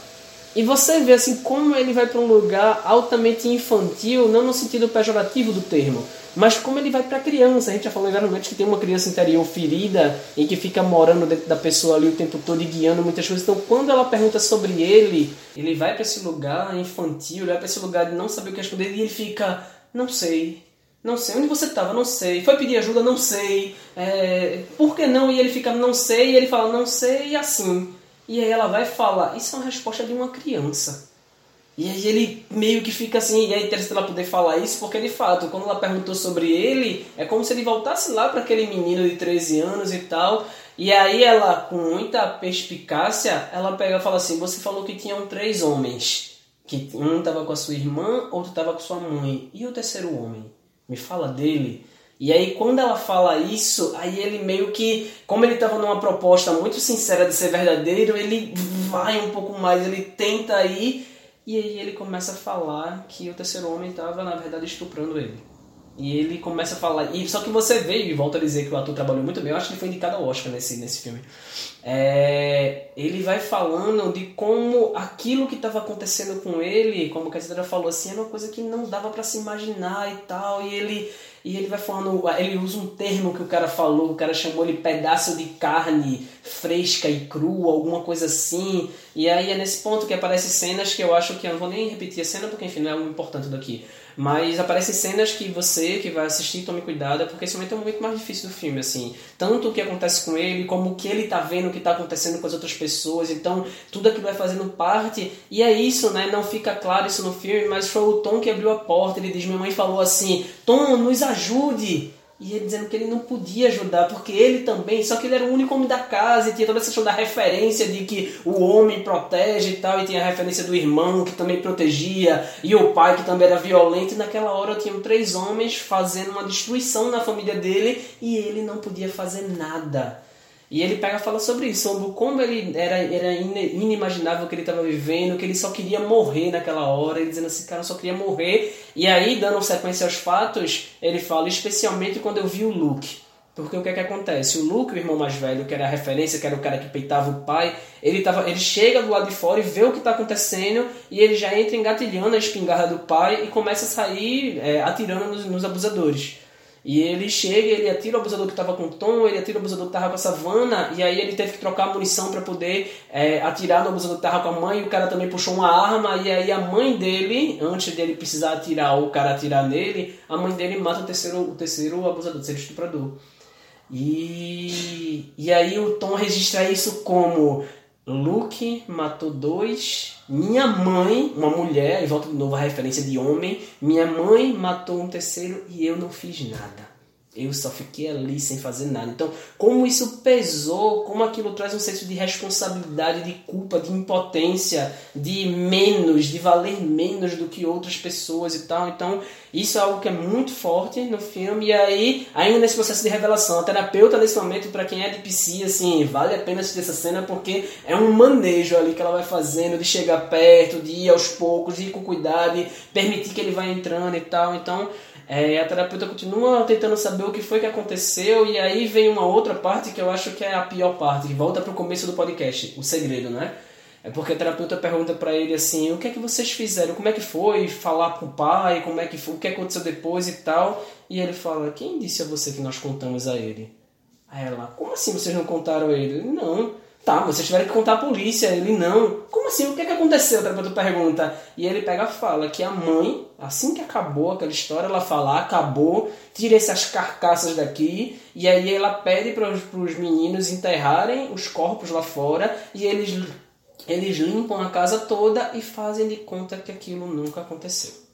E você vê assim como ele vai para um lugar altamente infantil, não no sentido pejorativo do termo, mas como ele vai para a criança, a gente já falou em que tem uma criança interior ferida e que fica morando dentro da pessoa ali o tempo todo e guiando muitas coisas. Então, quando ela pergunta sobre ele, ele vai para esse lugar infantil, ele vai para esse lugar de não saber o que responder e ele fica, não sei, não sei. Onde você estava? Não sei. Foi pedir ajuda? Não sei. É... Por que não? E ele fica, não sei. E ele fala, não sei, e assim. E aí ela vai falar, isso é uma resposta de uma criança. E aí ele meio que fica assim, e é interessante ela poder falar isso, porque de fato, quando ela perguntou sobre ele, é como se ele voltasse lá para aquele menino de 13 anos e tal. E aí ela, com muita perspicácia, ela pega e fala assim: Você falou que tinham três homens. Que um estava com a sua irmã, outro estava com sua mãe. E o terceiro homem? Me fala dele. E aí quando ela fala isso, aí ele meio que, como ele estava numa proposta muito sincera de ser verdadeiro, ele vai um pouco mais, ele tenta ir e aí ele começa a falar que o terceiro homem estava, na verdade, estuprando ele. E ele começa a falar. E só que você vê, e volta a dizer que o ator trabalhou muito bem, eu acho que ele foi indicado ao Oscar nesse, nesse filme. É, ele vai falando de como aquilo que estava acontecendo com ele, como a Cassandra falou assim, era uma coisa que não dava para se imaginar e tal. E ele e ele vai falando, ele usa um termo que o cara falou, o cara chamou ele pedaço de carne fresca e crua, alguma coisa assim. E aí é nesse ponto que aparecem cenas que eu acho que eu não vou nem repetir a cena porque enfim não é o importante daqui. Mas aparecem cenas que você que vai assistir tome cuidado, porque esse momento é o momento mais difícil do filme, assim. Tanto o que acontece com ele, como o que ele tá vendo, o que tá acontecendo com as outras pessoas. Então, tudo aquilo vai fazendo parte. E é isso, né? Não fica claro isso no filme, mas foi o Tom que abriu a porta. Ele diz: Minha mãe falou assim: Tom, nos ajude. E ele dizendo que ele não podia ajudar, porque ele também, só que ele era o único homem da casa e tinha toda essa questão da referência de que o homem protege e tal, e tinha a referência do irmão que também protegia, e o pai que também era violento, e naquela hora tinham três homens fazendo uma destruição na família dele e ele não podia fazer nada. E ele pega e fala sobre isso, sobre como ele era, era inimaginável o que ele estava vivendo, que ele só queria morrer naquela hora, ele dizendo assim, cara, eu só queria morrer. E aí, dando sequência aos fatos, ele fala, especialmente quando eu vi o Luke. Porque o que é que acontece? O Luke, o irmão mais velho, que era a referência, que era o cara que peitava o pai, ele, tava, ele chega do lado de fora e vê o que está acontecendo e ele já entra engatilhando a espingarda do pai e começa a sair é, atirando nos, nos abusadores. E ele chega, ele atira o abusador que estava com o Tom, ele atira o abusador que estava com a Savana, e aí ele teve que trocar a munição para poder é, atirar no abusador que estava com a mãe, e o cara também puxou uma arma, e aí a mãe dele, antes dele precisar atirar ou o cara atirar nele, a mãe dele mata o terceiro, o terceiro abusador, o terceiro estuprador. E, e aí o Tom registra isso como Luke matou dois. Minha mãe, uma mulher, e volta de novo a referência de homem. Minha mãe matou um terceiro e eu não fiz nada. Eu só fiquei ali sem fazer nada. Então, como isso pesou, como aquilo traz um senso de responsabilidade, de culpa, de impotência, de menos, de valer menos do que outras pessoas e tal. Então, isso é algo que é muito forte no filme. E aí, ainda nesse processo de revelação, a terapeuta nesse momento, para quem é de PC, assim, vale a pena assistir essa cena porque é um manejo ali que ela vai fazendo de chegar perto, de ir aos poucos, de ir com cuidado, de permitir que ele vá entrando e tal. Então, é, a terapeuta continua tentando saber o que foi que aconteceu, e aí vem uma outra parte que eu acho que é a pior parte, que volta para o começo do podcast, o segredo, né? É porque a terapeuta pergunta para ele assim: o que é que vocês fizeram? Como é que foi falar pro pai? Como é que foi? O que aconteceu depois e tal? E ele fala: quem disse a você que nós contamos a ele? Aí ela: como assim vocês não contaram a ele? Não. Tá, vocês tiveram que contar a polícia. Ele, não. Como assim? O que, é que aconteceu? O terapeuta pergunta. E ele pega e fala que a mãe, assim que acabou aquela história, ela fala, acabou, tira essas carcaças daqui. E aí ela pede para os meninos enterrarem os corpos lá fora. E eles, eles limpam a casa toda e fazem de conta que aquilo nunca aconteceu.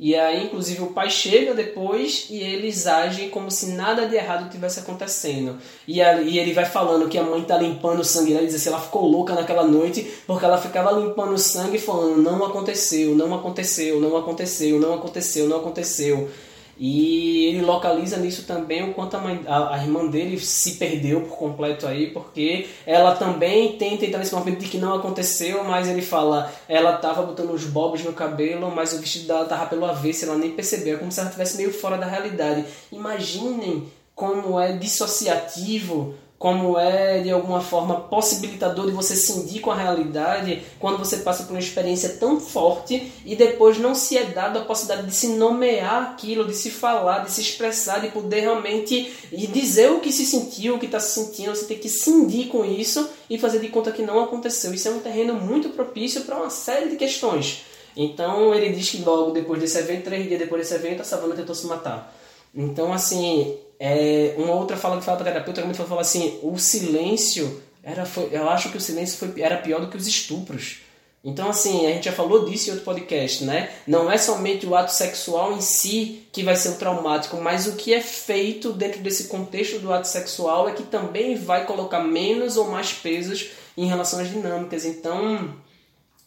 E aí, inclusive, o pai chega depois e eles agem como se nada de errado tivesse acontecendo. E, a, e ele vai falando que a mãe tá limpando o sangue, né? Ele diz assim, ela ficou louca naquela noite porque ela ficava limpando o sangue falando, não aconteceu, não aconteceu, não aconteceu, não aconteceu, não aconteceu. E ele localiza nisso também o quanto a, mãe, a, a, irmã dele se perdeu por completo aí, porque ela também tenta entrar nesse momento de que não aconteceu, mas ele fala, ela tava botando os bobs no cabelo, mas o vestido dela tava pelo avesso, ela nem percebeu, é como se ela estivesse meio fora da realidade. Imaginem como é dissociativo como é de alguma forma possibilitador de você cindir com a realidade quando você passa por uma experiência tão forte e depois não se é dado a possibilidade de se nomear aquilo, de se falar, de se expressar, de poder realmente dizer o que se sentiu, o que está se sentindo, você tem que cindir com isso e fazer de conta que não aconteceu. Isso é um terreno muito propício para uma série de questões. Então ele diz que logo depois desse evento, três dias depois desse evento, a Savana tentou se matar. Então, assim, é, uma outra fala que fala para terapeuta também fala assim, o silêncio era, foi, eu acho que o silêncio foi, era pior do que os estupros. Então, assim, a gente já falou disso em outro podcast, né? Não é somente o ato sexual em si que vai ser o traumático, mas o que é feito dentro desse contexto do ato sexual é que também vai colocar menos ou mais pesos em relação às dinâmicas. Então,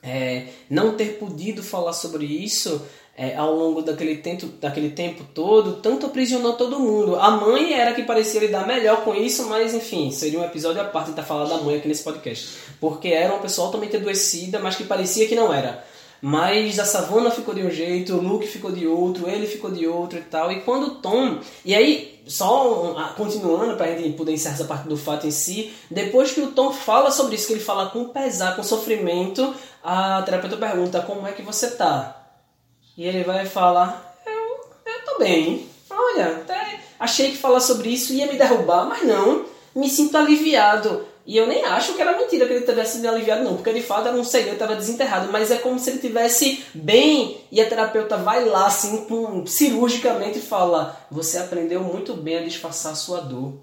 é, não ter podido falar sobre isso é, ao longo daquele tempo, daquele tempo todo, tanto aprisionou todo mundo. A mãe era que parecia lidar melhor com isso, mas enfim, seria um episódio à parte estar falando da mãe aqui nesse podcast. Porque era uma pessoa altamente adoecida, mas que parecia que não era. Mas a Savana ficou de um jeito, o Luke ficou de outro, ele ficou de outro e tal. E quando o Tom. E aí, só continuando para a gente poder encerrar essa parte do fato em si, depois que o Tom fala sobre isso, que ele fala com pesar, com sofrimento, a terapeuta pergunta: Como é que você tá? E ele vai falar: Eu, eu tô bem. Olha, até achei que falar sobre isso ia me derrubar, mas não. Me sinto aliviado. E eu nem acho que era mentira que ele tivesse sido aliviado, não, porque de fato era um segredo, estava desenterrado, mas é como se ele tivesse bem e a terapeuta vai lá assim, com, cirurgicamente fala: Você aprendeu muito bem a disfarçar a sua dor.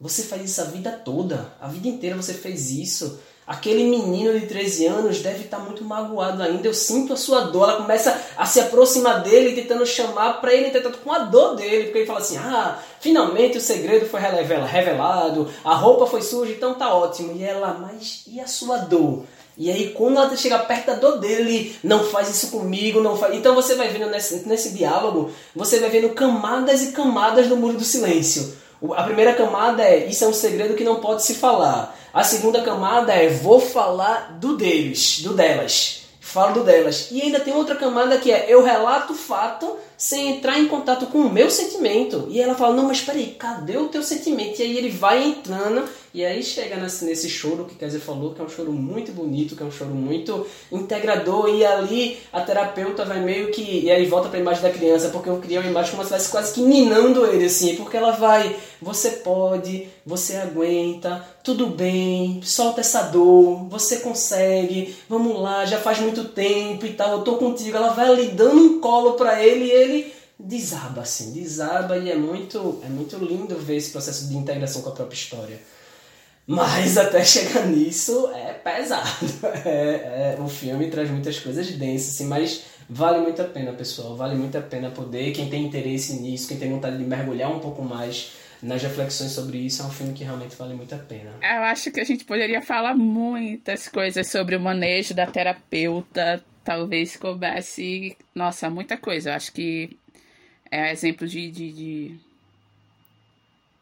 Você faz isso a vida toda, a vida inteira você fez isso. Aquele menino de 13 anos deve estar muito magoado ainda. Eu sinto a sua dor. Ela começa a se aproximar dele, tentando chamar para ele entrar com a dor dele. Porque ele fala assim: Ah, finalmente o segredo foi revelado, a roupa foi suja, então tá ótimo. E ela, mas e a sua dor? E aí, quando ela chega perto da dor dele, não faz isso comigo, não faz. Então você vai vendo nesse, nesse diálogo, você vai vendo camadas e camadas do muro do silêncio. A primeira camada é: Isso é um segredo que não pode se falar. A segunda camada é vou falar do deles, do delas. Falo do delas. E ainda tem outra camada que é eu relato o fato sem entrar em contato com o meu sentimento. E ela fala, não, mas peraí, cadê o teu sentimento? E aí ele vai entrando e aí chega nesse, nesse choro que Kézia falou, que é um choro muito bonito, que é um choro muito integrador. E ali a terapeuta vai meio que. E aí volta para a imagem da criança, porque eu criei uma imagem como se estivesse quase que ninando ele, assim. Porque ela vai, você pode, você aguenta, tudo bem, solta essa dor, você consegue, vamos lá, já faz muito tempo e tal, eu tô contigo. Ela vai ali dando um colo para ele e ele ele desaba, assim, desaba e é muito, é muito lindo ver esse processo de integração com a própria história. Mas até chegar nisso é pesado. (laughs) É, é, o filme traz muitas coisas densas, assim, mas vale muito a pena, pessoal. Vale muito a pena poder. Quem tem interesse nisso, quem tem vontade de mergulhar um pouco mais nas reflexões sobre isso, é um filme que realmente vale muito a pena. Eu acho que a gente poderia falar muitas coisas sobre o manejo da terapeuta, talvez coubesse, nossa, muita coisa. Eu acho que é exemplo de, de, de,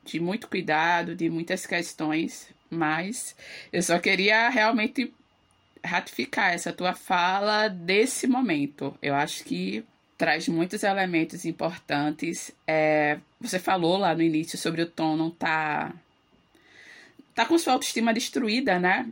de muito cuidado, de muitas questões, mas eu só queria realmente ratificar essa tua fala desse momento. Eu acho que traz muitos elementos importantes. É, você falou lá no início sobre o Tom não tá tá com sua autoestima destruída, né?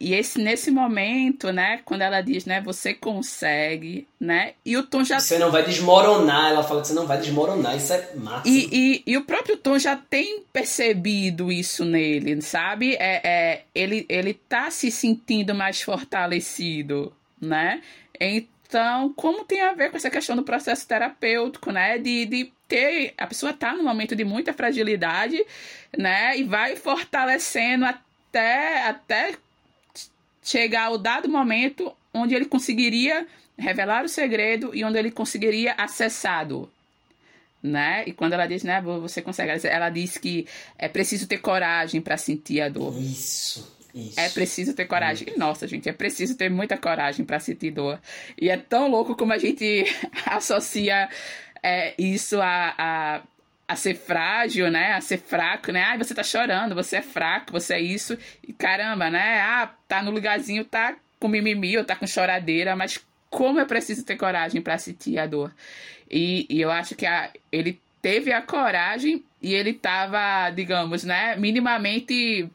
E esse nesse momento, né, quando ela diz, né, você consegue, né? E o Tom já Você não vai desmoronar, ela fala que você não vai desmoronar, isso é massa. E, e, e o próprio Tom já tem percebido isso nele, sabe? É, é, ele, ele tá se sentindo mais fortalecido, né? Então, como tem a ver com essa questão do processo terapêutico, né? De, de ter. A pessoa tá num momento de muita fragilidade, né? E vai fortalecendo até, até chegar ao dado momento onde ele conseguiria revelar o segredo e onde ele conseguiria acessá-lo. Né? E quando ela diz, né, você consegue, ela diz que é preciso ter coragem para sentir a dor. Isso. Isso. É preciso ter coragem. E, nossa, gente, é preciso ter muita coragem para sentir dor. E é tão louco como a gente (laughs) associa é, isso a, a, a, ser frágil, né? A ser fraco, né? Ai, você tá chorando, você é fraco, você é isso. E caramba, né? Ah, tá no lugarzinho, tá com mimimi ou tá com choradeira, mas como é preciso ter coragem para sentir a dor. E, e eu acho que a, ele teve a coragem e ele estava, digamos, né, minimamente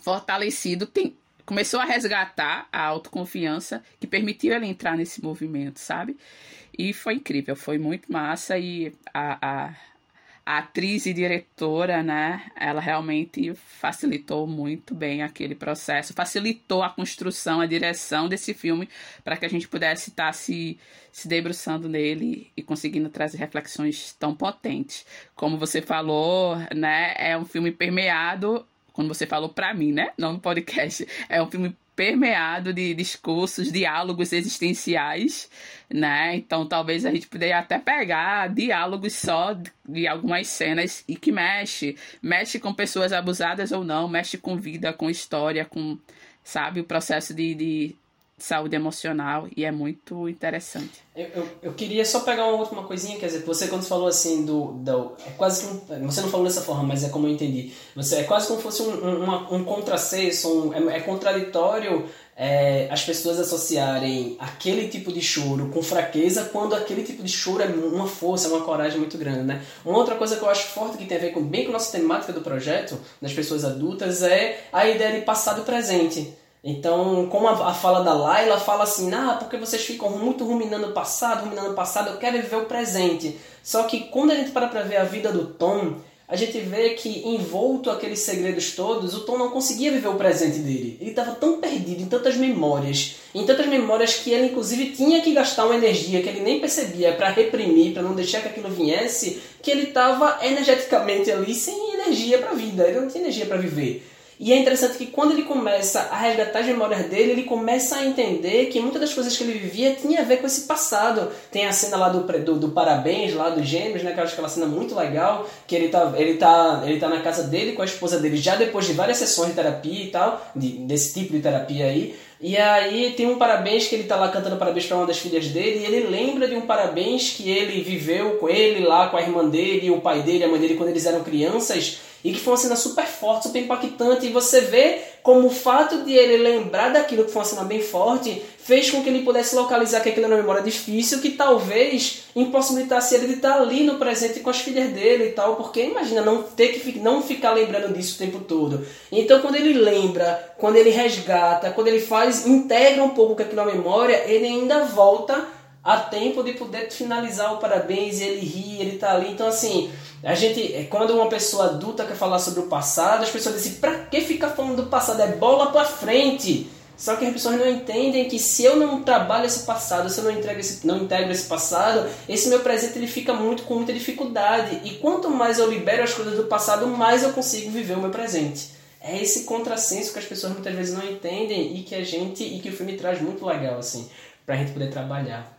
fortalecido, tem, começou a resgatar a autoconfiança que permitiu ele entrar nesse movimento, sabe? E foi incrível, foi muito massa e a, a a atriz e diretora, né, ela realmente facilitou muito bem aquele processo, facilitou a construção, a direção desse filme para que a gente pudesse estar tá se, se debruçando nele e conseguindo trazer reflexões tão potentes. Como você falou, né, é um filme permeado, quando você falou para mim, né, não no podcast, é um filme permeado de discursos, diálogos existenciais, né? Então talvez a gente poderia até pegar diálogos só de, algumas cenas e que mexe, mexe com pessoas abusadas ou não, mexe com vida, com história, com, sabe, o processo de, de saúde emocional e é muito interessante. Eu, eu, eu, queria só pegar uma última coisinha, quer dizer, você quando falou assim do, do é quase que um, você não falou dessa forma, mas é como eu entendi. Você é quase como se fosse um, um, um contrassenso, um, é, é contraditório é, as pessoas associarem aquele tipo de choro com fraqueza quando aquele tipo de choro é uma força, uma coragem muito grande, né? Uma outra coisa que eu acho forte que tem a ver com bem com a nossa temática do projeto das pessoas adultas é a ideia de passado presente. Então, como a, a, fala da Laila fala assim, ah, porque vocês ficam muito ruminando o passado, ruminando o passado, eu quero viver o presente. Só que quando a gente para para ver a vida do Tom, a gente vê que envolto aqueles segredos todos, o Tom não conseguia viver o presente dele. Ele estava tão perdido em tantas memórias, em tantas memórias que ele inclusive tinha que gastar uma energia que ele nem percebia para reprimir, para não deixar que aquilo viesse, que ele estava energeticamente ali sem energia para a vida, ele não tinha energia para viver. E é interessante que quando ele começa a resgatar as memórias dele, ele começa a entender que muitas das coisas que ele vivia tinha a ver com esse passado. Tem a cena lá do, do, do parabéns, lá dos gêmeos, né? Que eu acho aquela cena muito legal, que ele tá, ele, tá, ele tá na casa dele com a esposa dele, já depois de várias sessões de terapia e tal, de, desse tipo de terapia aí. E aí tem um parabéns que ele tá lá cantando parabéns para uma das filhas dele, e ele lembra de um parabéns que ele viveu com ele lá, com a irmã dele, o pai dele, a mãe dele quando eles eram crianças e que foi uma cena super forte, super impactante, e você vê como o fato de ele lembrar daquilo que foi uma cena bem forte fez com que ele pudesse localizar que aquilo era uma memória difícil, que talvez impossibilitasse ele de estar ali no presente com as filhas dele e tal, porque imagina não ter que não ficar lembrando disso o tempo todo. Então quando ele lembra, quando ele resgata, quando ele faz, integra um pouco aquilo na memória, ele ainda volta a tempo de poder finalizar o parabéns ele ri, ele tá ali. Então, assim, a gente, é, quando uma pessoa adulta quer falar sobre o passado, as pessoas dizem: pra que ficar falando do passado? É bola pra frente. Só que as pessoas não entendem que se eu não trabalho esse passado, se eu não entrego esse, não integro esse passado, esse meu presente ele fica muito com muita dificuldade. E quanto mais eu libero as coisas do passado, mais eu consigo viver o meu presente. É esse contrassenso que as pessoas muitas vezes não entendem e que a gente e que o filme traz muito legal assim para a gente poder trabalhar.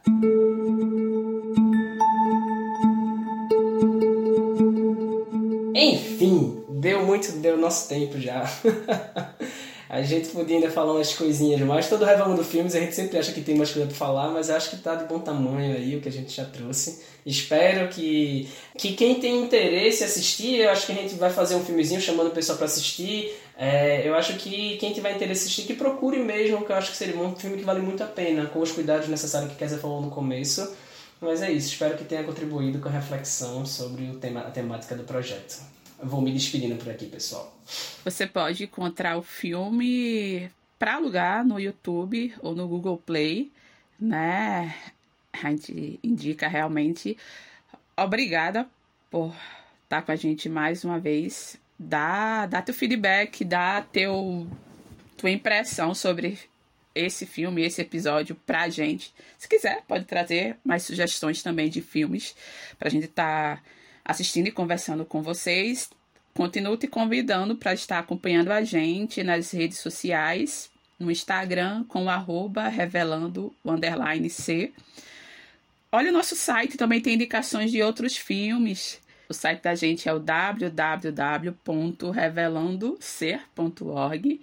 Enfim, deu muito, deu nosso tempo já. (laughs) a gente podia ainda falar umas coisinhas mais. Todo Revelando Filmes a gente sempre acha que tem mais coisa para falar, mas acho que tá de bom tamanho aí o que a gente já trouxe. Espero que, que quem tem interesse assistir, eu acho que a gente vai fazer um filmezinho chamando o pessoal para assistir. É, eu acho que quem tiver interesse em assistir, que procure mesmo, que eu acho que seria um filme que vale muito a pena, com os cuidados necessários que Kézia falou no começo. Mas é isso, espero que tenha contribuído com a reflexão sobre o tema, a temática do projeto. Vou me despedindo por aqui, pessoal. Você pode encontrar o filme para alugar no YouTube ou no Google Play, né? A gente indica realmente. Obrigada por estar com a gente mais uma vez dá, dá teu feedback, dá teu, tua impressão sobre esse filme, esse episódio pra gente. Se quiser, pode trazer mais sugestões também de filmes pra gente estar tá assistindo e conversando com vocês. Continuo te convidando para estar acompanhando a gente nas redes sociais. no Instagram com o arroba revelando o underline C. Olha o nosso site, também tem indicações de outros filmes. O site da gente é o www.revelandoser.org.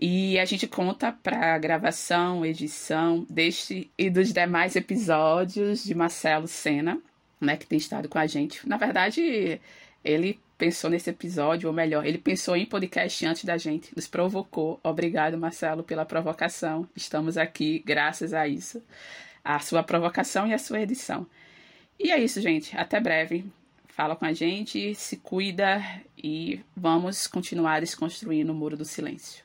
E a gente conta para gravação, edição deste e dos demais episódios de Marcelo Sena, né, que tem estado com a gente. Na verdade, ele pensou nesse episódio, ou melhor, ele pensou em podcast antes da gente, nos provocou. Obrigado, Marcelo, pela provocação. Estamos aqui graças a isso, a sua provocação e a sua edição. E é isso, gente. Até breve. Fala com a gente, se cuida e vamos continuar desconstruindo o muro do silêncio.